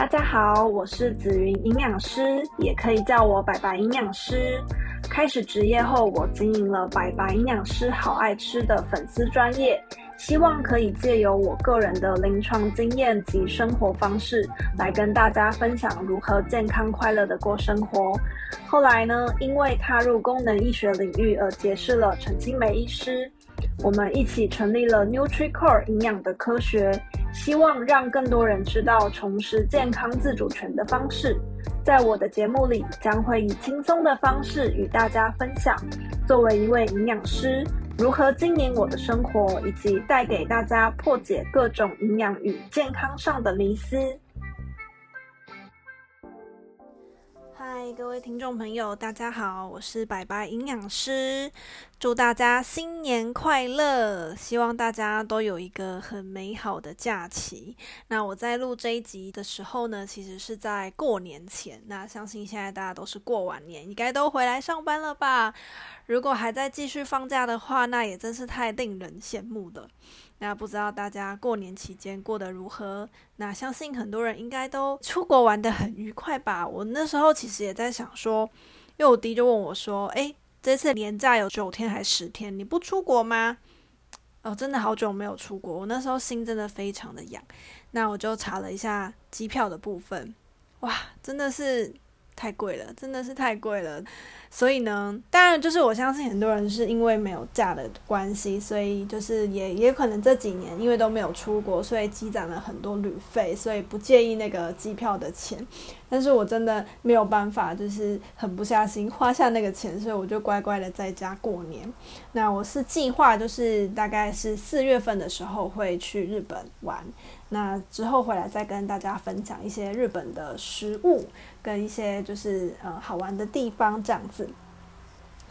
大家好，我是紫云营养师，也可以叫我白白营养师。开始职业后，我经营了白白营养师好爱吃的粉丝专业，希望可以借由我个人的临床经验及生活方式，来跟大家分享如何健康快乐的过生活。后来呢，因为踏入功能医学领域而结识了陈清梅医师，我们一起成立了 NutriCore 营养的科学。希望让更多人知道重拾健康自主权的方式。在我的节目里，将会以轻松的方式与大家分享，作为一位营养师，如何经营我的生活，以及带给大家破解各种营养与健康上的迷思。各位听众朋友，大家好，我是白白营养师，祝大家新年快乐！希望大家都有一个很美好的假期。那我在录这一集的时候呢，其实是在过年前。那相信现在大家都是过完年，应该都回来上班了吧？如果还在继续放假的话，那也真是太令人羡慕了。那不知道大家过年期间过得如何？那相信很多人应该都出国玩得很愉快吧。我那时候其实也在想说，因为我弟就问我说：“诶，这次年假有九天还是十天？你不出国吗？”哦，真的好久没有出国，我那时候心真的非常的痒。那我就查了一下机票的部分，哇，真的是。太贵了，真的是太贵了。所以呢，当然就是我相信很多人是因为没有假的关系，所以就是也也可能这几年因为都没有出国，所以积攒了很多旅费，所以不介意那个机票的钱。但是我真的没有办法，就是狠不下心花下那个钱，所以我就乖乖的在家过年。那我是计划就是大概是四月份的时候会去日本玩。那之后回来再跟大家分享一些日本的食物，跟一些就是呃好玩的地方这样子。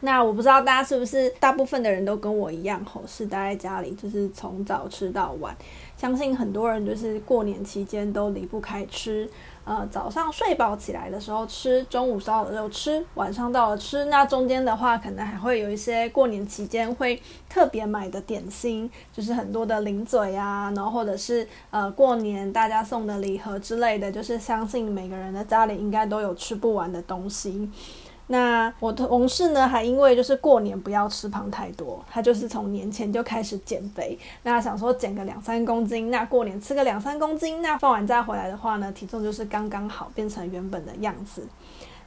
那我不知道大家是不是大部分的人都跟我一样，吼，是待在家里，就是从早吃到晚。相信很多人就是过年期间都离不开吃。呃，早上睡饱起来的时候吃，中午烧了肉吃，晚上到了吃。那中间的话，可能还会有一些过年期间会特别买的点心，就是很多的零嘴啊，然后或者是呃过年大家送的礼盒之类的，就是相信每个人的家里应该都有吃不完的东西。那我同事呢，还因为就是过年不要吃胖太多，他就是从年前就开始减肥。那想说减个两三公斤，那过年吃个两三公斤，那放完假回来的话呢，体重就是刚刚好，变成原本的样子。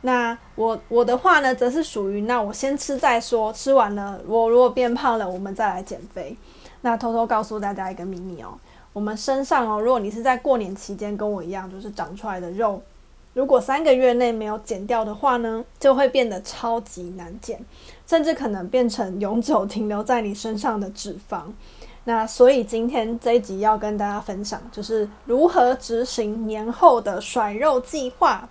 那我我的话呢，则是属于那我先吃再说，吃完了我如果变胖了，我们再来减肥。那偷偷告诉大家一个秘密哦，我们身上哦，如果你是在过年期间跟我一样，就是长出来的肉。如果三个月内没有减掉的话呢，就会变得超级难减，甚至可能变成永久停留在你身上的脂肪。那所以今天这一集要跟大家分享，就是如何执行年后的甩肉计划。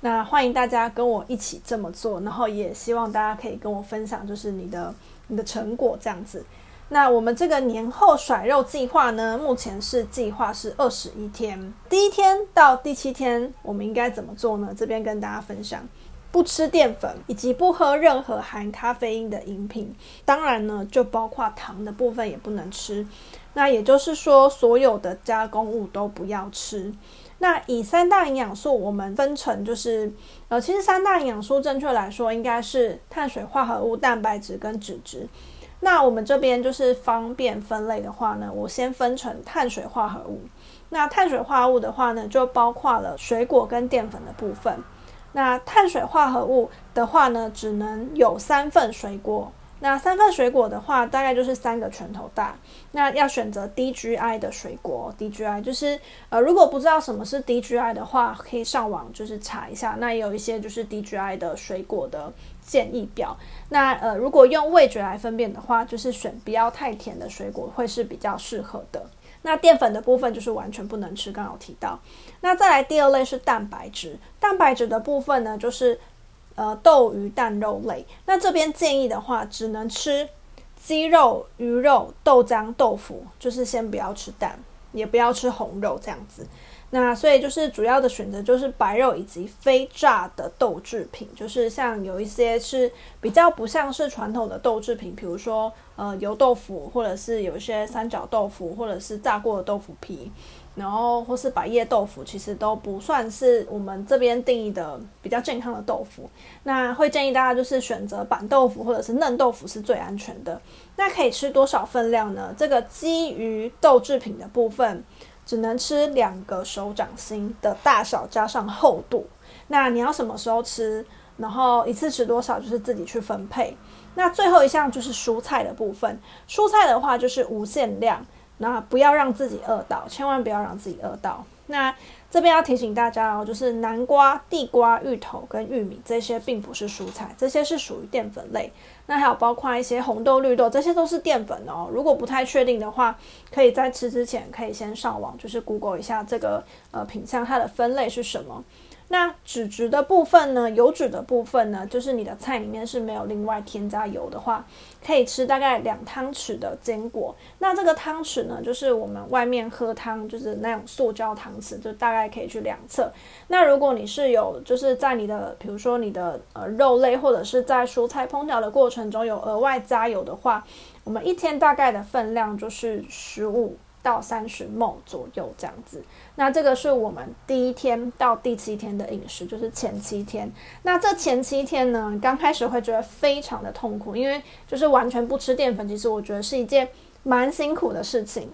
那欢迎大家跟我一起这么做，然后也希望大家可以跟我分享，就是你的你的成果这样子。那我们这个年后甩肉计划呢，目前是计划是二十一天，第一天到第七天，我们应该怎么做呢？这边跟大家分享，不吃淀粉，以及不喝任何含咖啡因的饮品，当然呢，就包括糖的部分也不能吃。那也就是说，所有的加工物都不要吃。那以三大营养素，我们分成就是，呃，其实三大营养素正确来说应该是碳水化合物、蛋白质跟脂质。那我们这边就是方便分类的话呢，我先分成碳水化合物。那碳水化合物的话呢，就包括了水果跟淀粉的部分。那碳水化合物的话呢，只能有三份水果。那三份水果的话，大概就是三个拳头大。那要选择低 GI 的水果。低 GI 就是呃，如果不知道什么是低 GI 的话，可以上网就是查一下。那也有一些就是低 GI 的水果的建议表。那呃，如果用味觉来分辨的话，就是选不要太甜的水果会是比较适合的。那淀粉的部分就是完全不能吃，刚刚有提到。那再来第二类是蛋白质。蛋白质的部分呢，就是。呃，豆、鱼、蛋、肉类。那这边建议的话，只能吃鸡肉、鱼肉、豆浆、豆腐，就是先不要吃蛋，也不要吃红肉这样子。那所以就是主要的选择就是白肉以及非炸的豆制品，就是像有一些是比较不像是传统的豆制品，比如说呃油豆腐，或者是有一些三角豆腐，或者是炸过的豆腐皮。然后或是百叶豆腐，其实都不算是我们这边定义的比较健康的豆腐。那会建议大家就是选择板豆腐或者是嫩豆腐是最安全的。那可以吃多少分量呢？这个基于豆制品的部分，只能吃两个手掌心的大小加上厚度。那你要什么时候吃？然后一次吃多少，就是自己去分配。那最后一项就是蔬菜的部分，蔬菜的话就是无限量。那不要让自己饿到，千万不要让自己饿到。那这边要提醒大家哦，就是南瓜、地瓜、芋头跟玉米这些并不是蔬菜，这些是属于淀粉类。那还有包括一些红豆、绿豆，这些都是淀粉哦。如果不太确定的话，可以在吃之前可以先上网，就是 Google 一下这个呃品相它的分类是什么。那脂质的部分呢？油脂的部分呢？就是你的菜里面是没有另外添加油的话，可以吃大概两汤匙的坚果。那这个汤匙呢，就是我们外面喝汤就是那种塑胶汤匙，就大概可以去量测。那如果你是有就是在你的，比如说你的呃肉类或者是在蔬菜烹调的过程中有额外加油的话，我们一天大概的分量就是十五到三十 ml 左右这样子，那这个是我们第一天到第七天的饮食，就是前七天。那这前七天呢，刚开始会觉得非常的痛苦，因为就是完全不吃淀粉，其实我觉得是一件蛮辛苦的事情。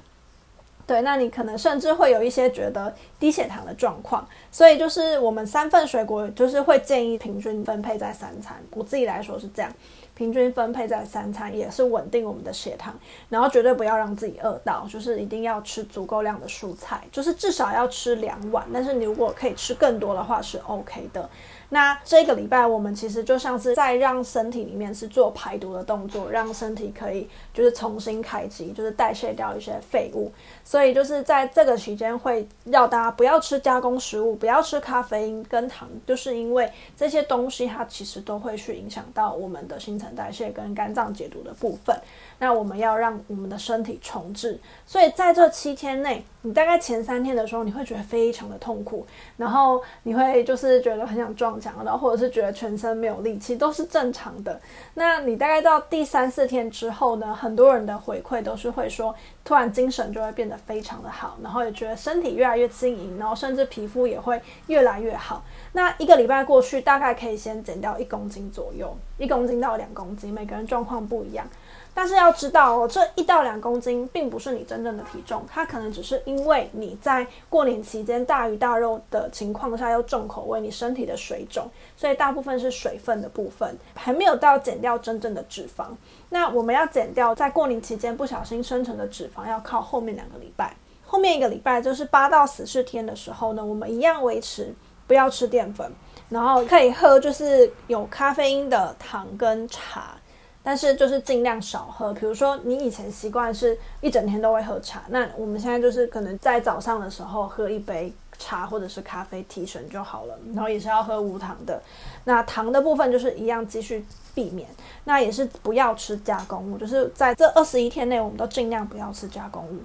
对，那你可能甚至会有一些觉得低血糖的状况，所以就是我们三份水果就是会建议平均分配在三餐，我自己来说是这样。平均分配在三餐，也是稳定我们的血糖，然后绝对不要让自己饿到，就是一定要吃足够量的蔬菜，就是至少要吃两碗，但是你如果可以吃更多的话是 OK 的。那这个礼拜我们其实就像是在让身体里面是做排毒的动作，让身体可以就是重新开机，就是代谢掉一些废物。所以就是在这个期间会要大家不要吃加工食物，不要吃咖啡因跟糖，就是因为这些东西它其实都会去影响到我们的新陈代谢跟肝脏解毒的部分。那我们要让我们的身体重置，所以在这七天内，你大概前三天的时候，你会觉得非常的痛苦，然后你会就是觉得很想撞墙，然后或者是觉得全身没有力气，都是正常的。那你大概到第三四天之后呢，很多人的回馈都是会说，突然精神就会变得非常的好，然后也觉得身体越来越轻盈，然后甚至皮肤也会越来越好。那一个礼拜过去，大概可以先减掉一公斤左右，一公斤到两公斤，每个人状况不一样。但是要知道哦，这一到两公斤并不是你真正的体重，它可能只是因为你在过年期间大鱼大肉的情况下又重口味，你身体的水肿，所以大部分是水分的部分，还没有到减掉真正的脂肪。那我们要减掉在过年期间不小心生成的脂肪，要靠后面两个礼拜。后面一个礼拜就是八到十四天的时候呢，我们一样维持不要吃淀粉，然后可以喝就是有咖啡因的糖跟茶。但是就是尽量少喝，比如说你以前习惯是一整天都会喝茶，那我们现在就是可能在早上的时候喝一杯茶或者是咖啡提神就好了，然后也是要喝无糖的。那糖的部分就是一样继续避免，那也是不要吃加工物，就是在这二十一天内我们都尽量不要吃加工物。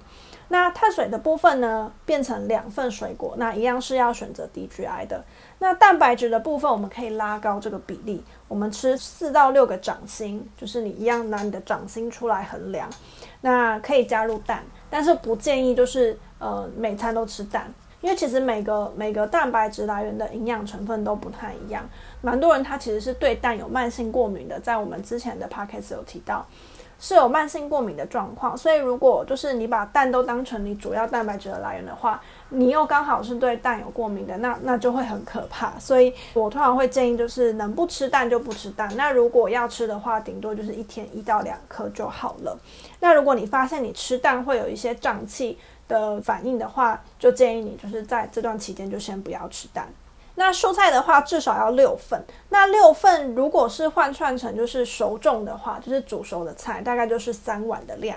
那碳水的部分呢，变成两份水果，那一样是要选择低 GI 的。那蛋白质的部分，我们可以拉高这个比例，我们吃四到六个掌心，就是你一样拿你的掌心出来衡量。那可以加入蛋，但是不建议就是呃每餐都吃蛋，因为其实每个每个蛋白质来源的营养成分都不太一样。蛮多人他其实是对蛋有慢性过敏的，在我们之前的 podcast 有提到。是有慢性过敏的状况，所以如果就是你把蛋都当成你主要蛋白质的来源的话，你又刚好是对蛋有过敏的，那那就会很可怕。所以我通常会建议就是能不吃蛋就不吃蛋。那如果要吃的话，顶多就是一天一到两颗就好了。那如果你发现你吃蛋会有一些胀气的反应的话，就建议你就是在这段期间就先不要吃蛋。那蔬菜的话，至少要六份。那六份如果是换算成就是熟种的话，就是煮熟的菜，大概就是三碗的量。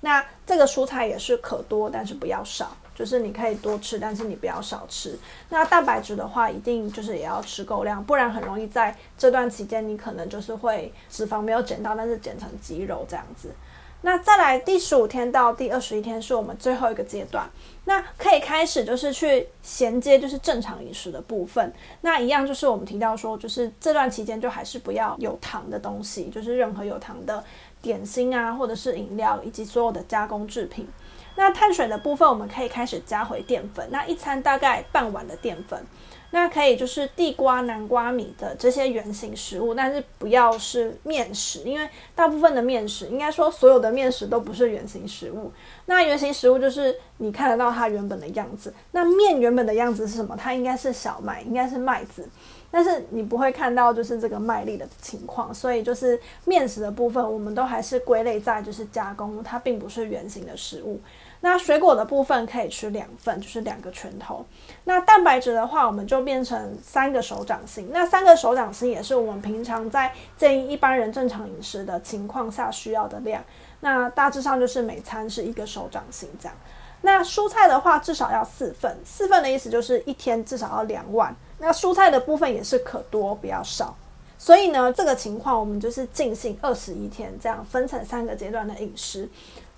那这个蔬菜也是可多，但是不要少，就是你可以多吃，但是你不要少吃。那蛋白质的话，一定就是也要吃够量，不然很容易在这段期间你可能就是会脂肪没有减到，但是减成肌肉这样子。那再来第十五天到第二十一天是我们最后一个阶段，那可以开始就是去衔接就是正常饮食的部分。那一样就是我们提到说，就是这段期间就还是不要有糖的东西，就是任何有糖的点心啊，或者是饮料，以及所有的加工制品。那碳水的部分，我们可以开始加回淀粉，那一餐大概半碗的淀粉。那可以就是地瓜、南瓜米的这些原型食物，但是不要是面食，因为大部分的面食，应该说所有的面食都不是原型食物。那原型食物就是你看得到它原本的样子。那面原本的样子是什么？它应该是小麦，应该是麦子，但是你不会看到就是这个麦粒的情况。所以就是面食的部分，我们都还是归类在就是加工，它并不是原型的食物。那水果的部分可以吃两份，就是两个拳头。那蛋白质的话，我们就变成三个手掌心。那三个手掌心也是我们平常在建议一般人正常饮食的情况下需要的量。那大致上就是每餐是一个手掌心这样。那蔬菜的话，至少要四份。四份的意思就是一天至少要两碗。那蔬菜的部分也是可多不要少。所以呢，这个情况我们就是进行二十一天，这样分成三个阶段的饮食。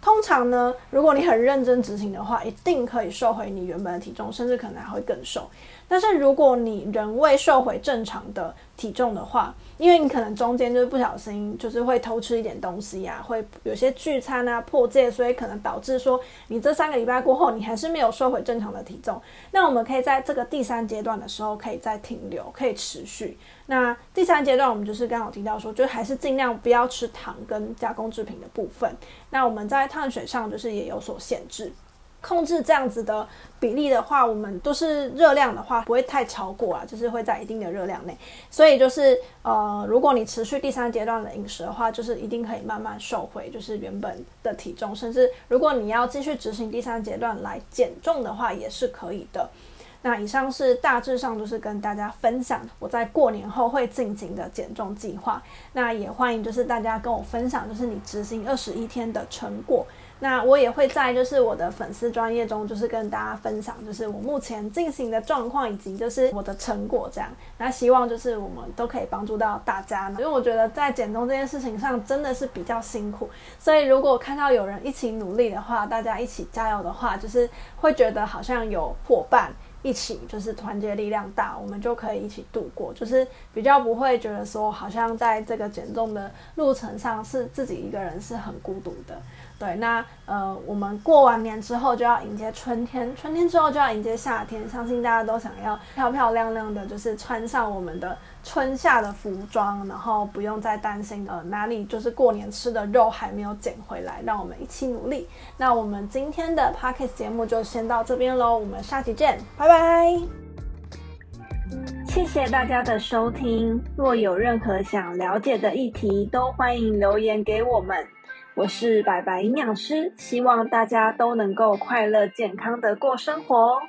通常呢，如果你很认真执行的话，一定可以瘦回你原本的体重，甚至可能还会更瘦。但是如果你仍未瘦回正常的体重的话，因为你可能中间就是不小心，就是会偷吃一点东西呀、会有些聚餐啊破戒，所以可能导致说你这三个礼拜过后，你还是没有瘦回正常的体重。那我们可以在这个第三阶段的时候，可以再停留，可以持续。那第三阶段，我们就是刚好提到说，就还是尽量不要吃糖跟加工制品的部分。那我们在碳水上就是也有所限制，控制这样子的比例的话，我们都是热量的话不会太超过啊，就是会在一定的热量内。所以就是呃，如果你持续第三阶段的饮食的话，就是一定可以慢慢瘦回就是原本的体重，甚至如果你要继续执行第三阶段来减重的话，也是可以的。那以上是大致上就是跟大家分享我在过年后会进行的减重计划。那也欢迎就是大家跟我分享，就是你执行二十一天的成果。那我也会在就是我的粉丝专业中，就是跟大家分享，就是我目前进行的状况以及就是我的成果这样。那希望就是我们都可以帮助到大家，因为我觉得在减重这件事情上真的是比较辛苦，所以如果看到有人一起努力的话，大家一起加油的话，就是会觉得好像有伙伴。一起就是团结力量大，我们就可以一起度过，就是比较不会觉得说好像在这个减重的路程上是自己一个人是很孤独的。对，那呃，我们过完年之后就要迎接春天，春天之后就要迎接夏天，相信大家都想要漂漂亮亮的，就是穿上我们的春夏的服装，然后不用再担心呃哪里就是过年吃的肉还没有捡回来，让我们一起努力。那我们今天的 Podcast 节目就先到这边喽，我们下期见，拜拜！谢谢大家的收听，若有任何想了解的议题，都欢迎留言给我们。我是白白营养师，希望大家都能够快乐健康的过生活哦。